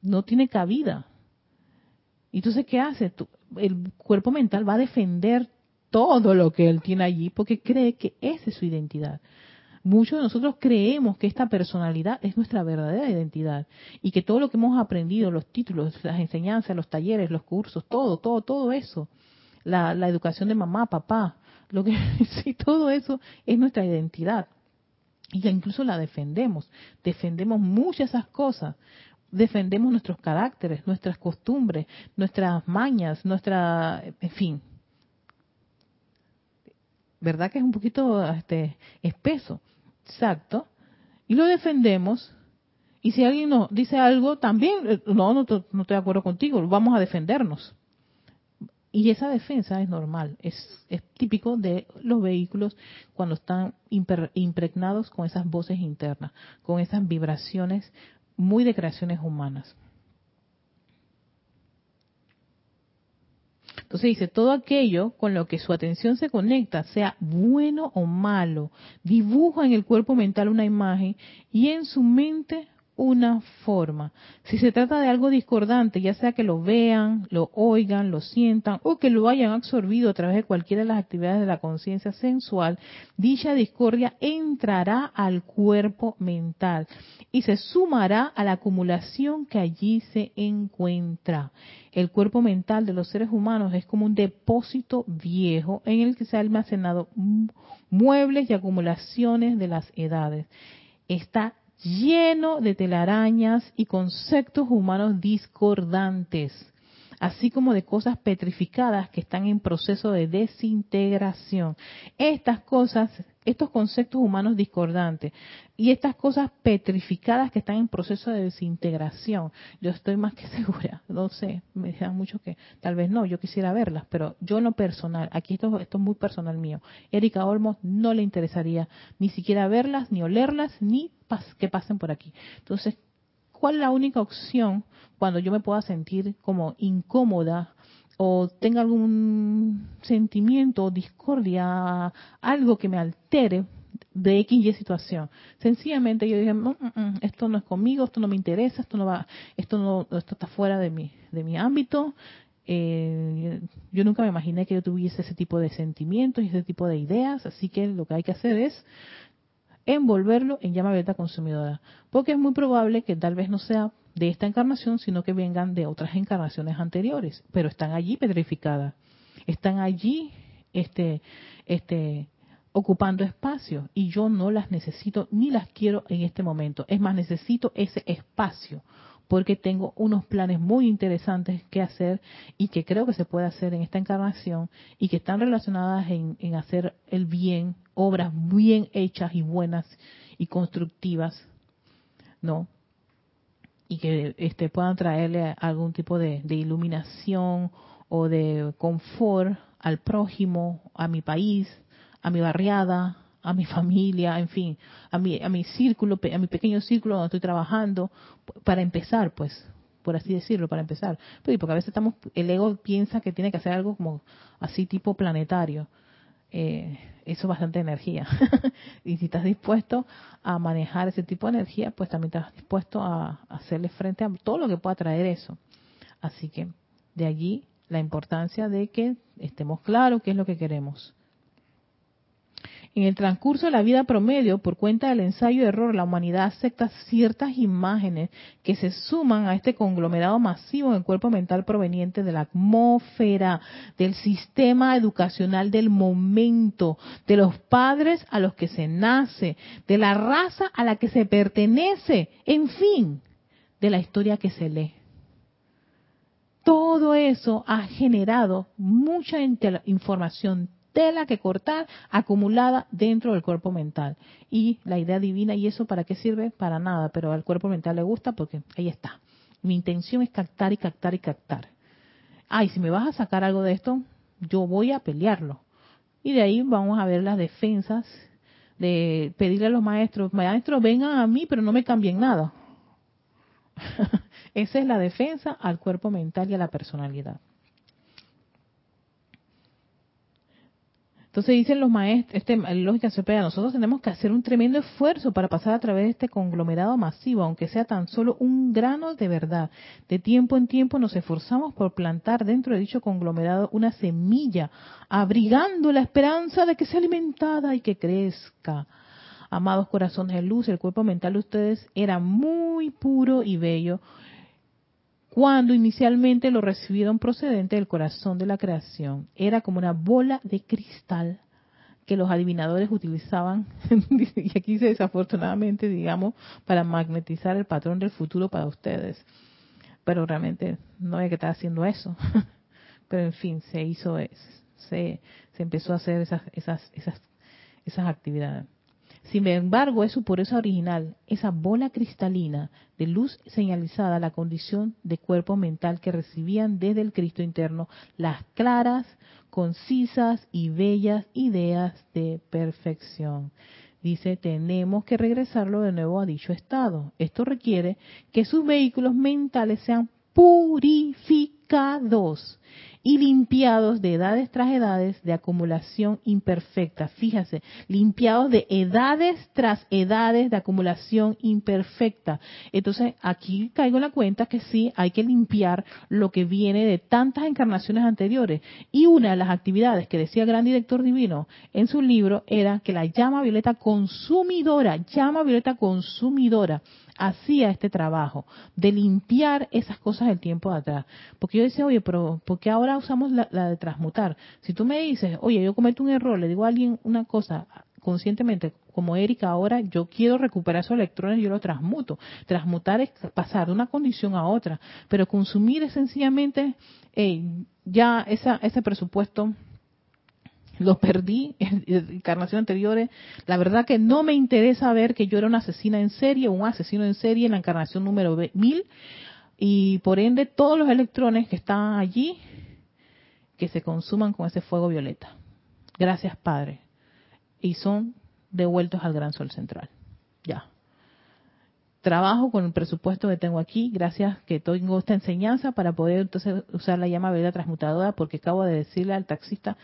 No tiene cabida. Y Entonces, ¿qué hace? el cuerpo mental va a defender todo lo que él tiene allí porque cree que esa es su identidad. Muchos de nosotros creemos que esta personalidad es nuestra verdadera identidad y que todo lo que hemos aprendido, los títulos, las enseñanzas, los talleres, los cursos, todo, todo, todo eso, la, educación de mamá, papá, lo que *laughs* sí, todo eso es nuestra identidad. Y incluso la defendemos, defendemos muchas esas cosas, defendemos nuestros caracteres, nuestras costumbres, nuestras mañas, nuestra, en fin. ¿Verdad que es un poquito este, espeso? Exacto. Y lo defendemos. Y si alguien nos dice algo, también, eh, no, no, estoy de acuerdo contigo, vamos a defendernos. Y esa defensa es normal, es, es típico de los vehículos cuando están impregnados con esas voces internas, con esas vibraciones muy de creaciones humanas. Entonces dice, todo aquello con lo que su atención se conecta, sea bueno o malo, dibuja en el cuerpo mental una imagen y en su mente una forma. Si se trata de algo discordante, ya sea que lo vean, lo oigan, lo sientan o que lo hayan absorbido a través de cualquiera de las actividades de la conciencia sensual, dicha discordia entrará al cuerpo mental y se sumará a la acumulación que allí se encuentra. El cuerpo mental de los seres humanos es como un depósito viejo en el que se han almacenado muebles y acumulaciones de las edades. Está lleno de telarañas y conceptos humanos discordantes. Así como de cosas petrificadas que están en proceso de desintegración. Estas cosas, estos conceptos humanos discordantes y estas cosas petrificadas que están en proceso de desintegración, yo estoy más que *laughs* segura, no sé, me dijeron mucho que tal vez no, yo quisiera verlas, pero yo en lo personal, aquí esto, esto es muy personal mío, Erika Olmos no le interesaría ni siquiera verlas, ni olerlas, ni que pasen por aquí. Entonces, ¿cuál es la única opción cuando yo me pueda sentir como incómoda o tenga algún sentimiento, discordia, algo que me altere de X y situación. Sencillamente yo dije, mm, mm, mm, esto no es conmigo, esto no me interesa, esto no va, esto no, esto está fuera de mi, de mi ámbito. Eh, yo nunca me imaginé que yo tuviese ese tipo de sentimientos y ese tipo de ideas, así que lo que hay que hacer es envolverlo en llama abierta consumidora, porque es muy probable que tal vez no sea de esta encarnación, sino que vengan de otras encarnaciones anteriores, pero están allí petrificadas, están allí este, este, ocupando espacio y yo no las necesito ni las quiero en este momento. Es más, necesito ese espacio porque tengo unos planes muy interesantes que hacer y que creo que se puede hacer en esta encarnación y que están relacionadas en, hacer el bien, obras bien hechas y buenas y constructivas, ¿no? y que este, puedan traerle algún tipo de, iluminación o de confort al prójimo, a mi país, a mi barriada, a mi familia, en fin, a mi, a mi círculo, a mi pequeño círculo donde estoy trabajando, para empezar, pues, por así decirlo, para empezar. Pues, porque a veces estamos, el ego piensa que tiene que hacer algo como así tipo planetario. Eh, eso es bastante energía. *laughs* y si estás dispuesto a manejar ese tipo de energía, pues también estás dispuesto a hacerle frente a todo lo que pueda traer eso. Así que de allí la importancia de que estemos claros qué es lo que queremos. En el transcurso de la vida promedio, por cuenta del ensayo de error, la humanidad acepta ciertas imágenes que se suman a este conglomerado masivo en el cuerpo mental proveniente de la atmósfera, del sistema educacional del momento, de los padres a los que se nace, de la raza a la que se pertenece, en fin, de la historia que se lee. Todo eso ha generado mucha información tela que cortar acumulada dentro del cuerpo mental. Y la idea divina, ¿y eso para qué sirve? Para nada, pero al cuerpo mental le gusta porque ahí está. Mi intención es captar y captar y captar. Ay, si me vas a sacar algo de esto, yo voy a pelearlo. Y de ahí vamos a ver las defensas de pedirle a los maestros, maestros vengan a mí, pero no me cambien nada. *laughs* Esa es la defensa al cuerpo mental y a la personalidad. Entonces dicen los maestros, este, lógica supera, nosotros tenemos que hacer un tremendo esfuerzo para pasar a través de este conglomerado masivo, aunque sea tan solo un grano de verdad. De tiempo en tiempo nos esforzamos por plantar dentro de dicho conglomerado una semilla, abrigando la esperanza de que sea alimentada y que crezca. Amados corazones de luz, el cuerpo mental de ustedes era muy puro y bello cuando inicialmente lo recibieron procedente del corazón de la creación. Era como una bola de cristal que los adivinadores utilizaban, *laughs* y aquí dice desafortunadamente, digamos, para magnetizar el patrón del futuro para ustedes. Pero realmente no había que estar haciendo eso. *laughs* Pero en fin, se hizo, se, se empezó a hacer esas, esas, esas, esas actividades. Sin embargo, es su pureza original, esa bola cristalina de luz señalizada la condición de cuerpo mental que recibían desde el Cristo interno las claras, concisas y bellas ideas de perfección. Dice, tenemos que regresarlo de nuevo a dicho estado. Esto requiere que sus vehículos mentales sean purificados y limpiados de edades tras edades de acumulación imperfecta. Fíjese, limpiados de edades tras edades de acumulación imperfecta. Entonces, aquí caigo en la cuenta que sí, hay que limpiar lo que viene de tantas encarnaciones anteriores. Y una de las actividades que decía el gran director divino en su libro era que la llama violeta consumidora, llama violeta consumidora, hacía este trabajo de limpiar esas cosas del tiempo de atrás. Porque yo decía, oye, pero ¿por qué ahora usamos la, de transmutar? Si tú me dices, oye, yo cometo un error, le digo a alguien una cosa conscientemente, como Erika ahora, yo quiero recuperar esos electrones, yo los transmuto. Transmutar es pasar de una condición a otra, pero consumir es sencillamente ya esa, ese presupuesto lo perdí *laughs* en encarnaciones anteriores. La verdad que no me interesa ver que yo era una asesina en serie un asesino en serie en la encarnación número 1000 y por ende todos los electrones que están allí que se consuman con ese fuego violeta. Gracias, Padre. Y son devueltos al gran sol central. Ya. Trabajo con el presupuesto que tengo aquí, gracias que tengo esta enseñanza para poder entonces usar la llama violeta transmutadora, porque acabo de decirle al taxista,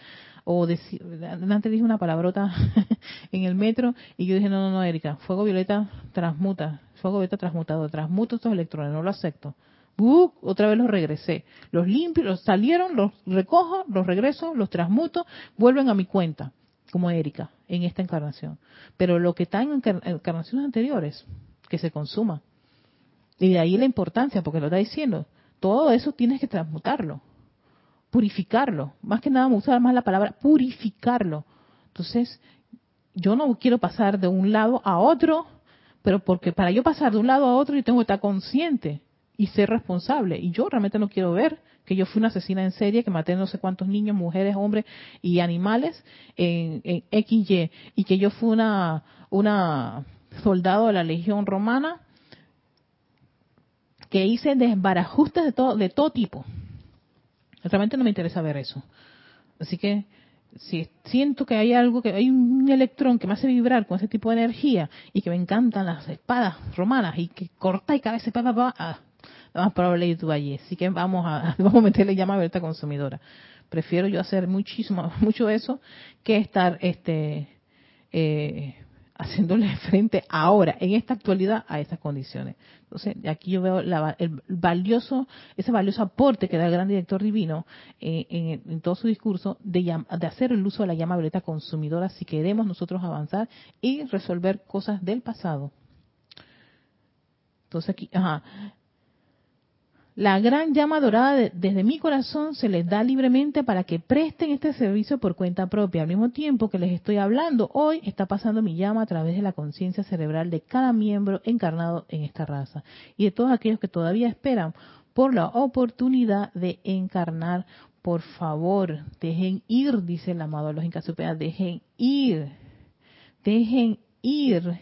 o decir, antes dije una palabrota *laughs* en el metro, y yo dije, no, no, no, Erika, fuego violeta transmuta, fuego violeta transmutador, transmuto estos electrones, no lo acepto otra vez los regresé. Los limpio, los salieron, los recojo, los regreso, los transmuto, vuelven a mi cuenta, como Erika, en esta encarnación. Pero lo que está en encarnaciones anteriores, que se consuma. Y de ahí la importancia, porque lo está diciendo. Todo eso tienes que transmutarlo, purificarlo. Más que nada usar más la palabra purificarlo. Entonces, yo no quiero pasar de un lado a otro, pero porque para yo pasar de un lado a otro yo tengo que estar consciente y ser responsable. Y yo realmente no quiero ver que yo fui una asesina en serie, que maté no sé cuántos niños, mujeres, hombres y animales en, en XY, y que yo fui una, una soldado de la Legión Romana que hice desbarajustes de todo, de todo tipo. Realmente no me interesa ver eso. Así que si siento que hay algo, que hay un electrón que me hace vibrar con ese tipo de energía y que me encantan las espadas romanas y que corta y cabeza, pa, pa, pa, ah, más probable YouTube allí. Así que vamos a, *laughs* vamos a meterle llama abierta consumidora. Prefiero yo hacer muchísimo, *laughs* mucho eso que estar este eh, haciéndole *laughs* frente ahora, en esta actualidad, a esas condiciones. Entonces, aquí yo veo el valioso, ese valioso aporte que da el gran director divino eh, en, todo su discurso de, de hacer el uso de la llama violeta consumidora si queremos nosotros avanzar y resolver cosas del pasado. Entonces aquí, ajá, la gran llama dorada desde mi corazón se les da libremente para que presten este servicio por cuenta propia. Al mismo tiempo que les estoy hablando, hoy está pasando mi llama a través de la conciencia cerebral de cada miembro encarnado en esta raza y de todos aquellos que todavía esperan por la oportunidad de encarnar. Por favor, dejen ir, dice el amado los Incasupea, dejen ir, dejen ir,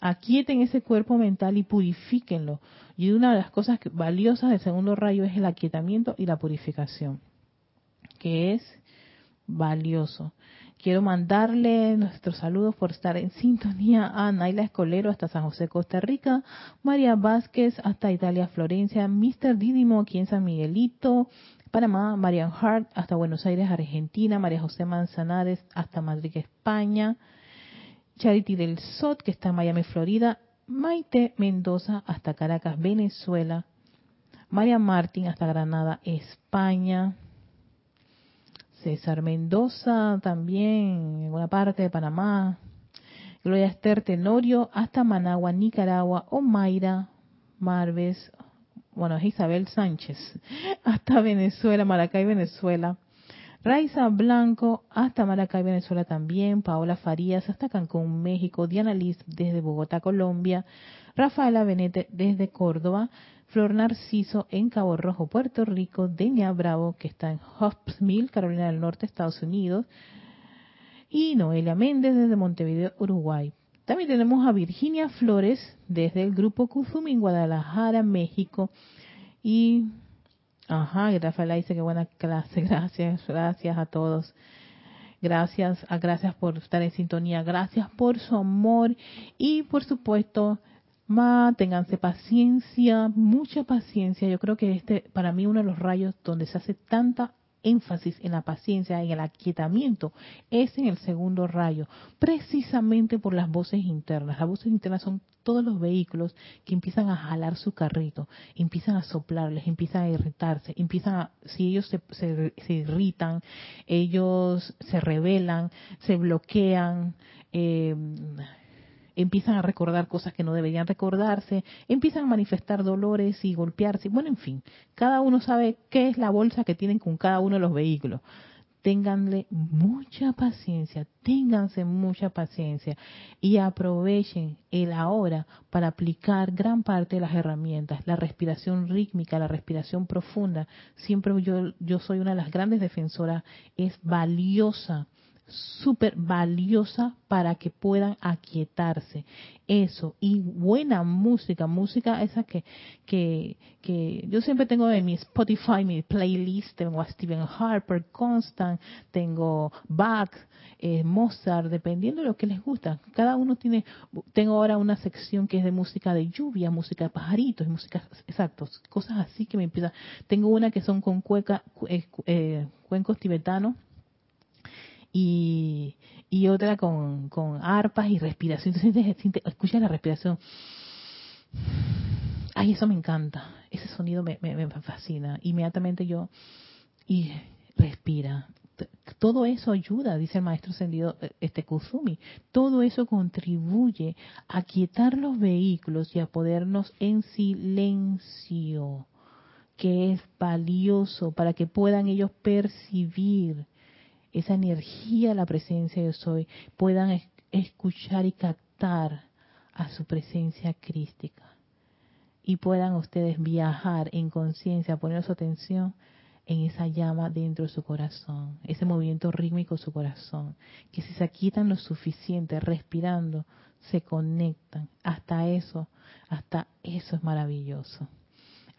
aquieten ese cuerpo mental y purifíquenlo y una de las cosas valiosas del segundo rayo es el aquietamiento y la purificación, que es valioso. Quiero mandarle nuestros saludos por estar en sintonía a Naila Escolero hasta San José, Costa Rica, María Vázquez hasta Italia, Florencia, Mr. Didimo aquí en San Miguelito, Panamá, Marian Hart hasta Buenos Aires, Argentina, María José Manzanares hasta Madrid, España, Charity del Sot que está en Miami, Florida, Maite Mendoza hasta Caracas, Venezuela. María Martín hasta Granada, España. César Mendoza también en una parte de Panamá. Gloria Esther Tenorio hasta Managua, Nicaragua. Omaira Marves, bueno, es Isabel Sánchez, *laughs* hasta Venezuela, Maracay, Venezuela. Raiza Blanco hasta Maracay, Venezuela también, Paola Farías hasta Cancún, México, Diana Liz desde Bogotá, Colombia, Rafaela Benete desde Córdoba, Flor Narciso en Cabo Rojo, Puerto Rico, Denia Bravo que está en Hobbs Mill, Carolina del Norte, Estados Unidos, y Noelia Méndez desde Montevideo, Uruguay. También tenemos a Virginia Flores desde el grupo Kuzumi en Guadalajara, México, y Ajá, y Rafaela dice que buena clase, *laughs* gracias, gracias a todos. Gracias, a, gracias por estar en sintonía, gracias por su amor y por supuesto, manténganse paciencia, mucha paciencia. Yo creo que este, para mí, uno de los rayos donde se hace tanta énfasis en la paciencia, en el aquietamiento, es en el segundo rayo, precisamente por las voces internas. Las voces internas son todos los vehículos que empiezan a jalar su carrito, empiezan a soplarles, empiezan a irritarse, empiezan a, si ellos se, se, irritan, ellos se rebelan, se bloquean, eh, empiezan a recordar cosas que no deberían recordarse, empiezan a manifestar dolores y golpearse. Bueno, en fin, cada uno sabe qué es la bolsa que tienen con cada uno de los vehículos. ténganle mucha paciencia, ténganse mucha paciencia y aprovechen el ahora para aplicar gran parte de las herramientas, la respiración rítmica, la respiración profunda. Siempre yo, yo soy una de las grandes defensoras, es valiosa súper valiosa para que puedan aquietarse. Eso, y buena música, música esa que, que, que yo siempre tengo en mi Spotify, mi playlist, tengo a Stephen Harper, Constant, tengo Bach, eh, Mozart, dependiendo de lo que les gusta. Cada uno tiene, tengo ahora una sección que es de música de lluvia, música de pajaritos, música, exactos, cosas así que me empiezan. Tengo una que son con cueca, eh, eh, cuencos tibetanos y, y otra con, con arpas y respiración. Entonces, escucha la respiración. Ay, eso me encanta. Ese sonido me, me, fascina. Inmediatamente yo, y respira. Todo eso ayuda, dice el maestro ascendido este Kuzumi. Todo eso contribuye a quietar los vehículos y a podernos en silencio, que es valioso para que puedan ellos percibir esa energía la presencia de soy, puedan escuchar y captar a su presencia crística. Y puedan ustedes viajar en conciencia, poner su atención en esa llama dentro de su corazón, ese movimiento rítmico de su corazón, que si se quitan lo suficiente respirando, se conectan. Hasta eso, hasta eso es maravilloso.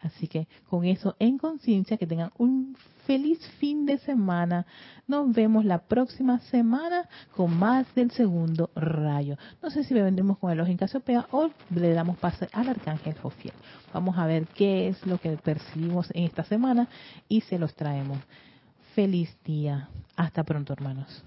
Así que con eso en conciencia, que tengan un feliz fin de semana. Nos vemos la próxima semana con más del segundo rayo. No sé si vendremos con el ojo en Casiopea o le damos pase al arcángel Jofiel. Vamos a ver qué es lo que percibimos en esta semana y se los traemos. Feliz día. Hasta pronto, hermanos.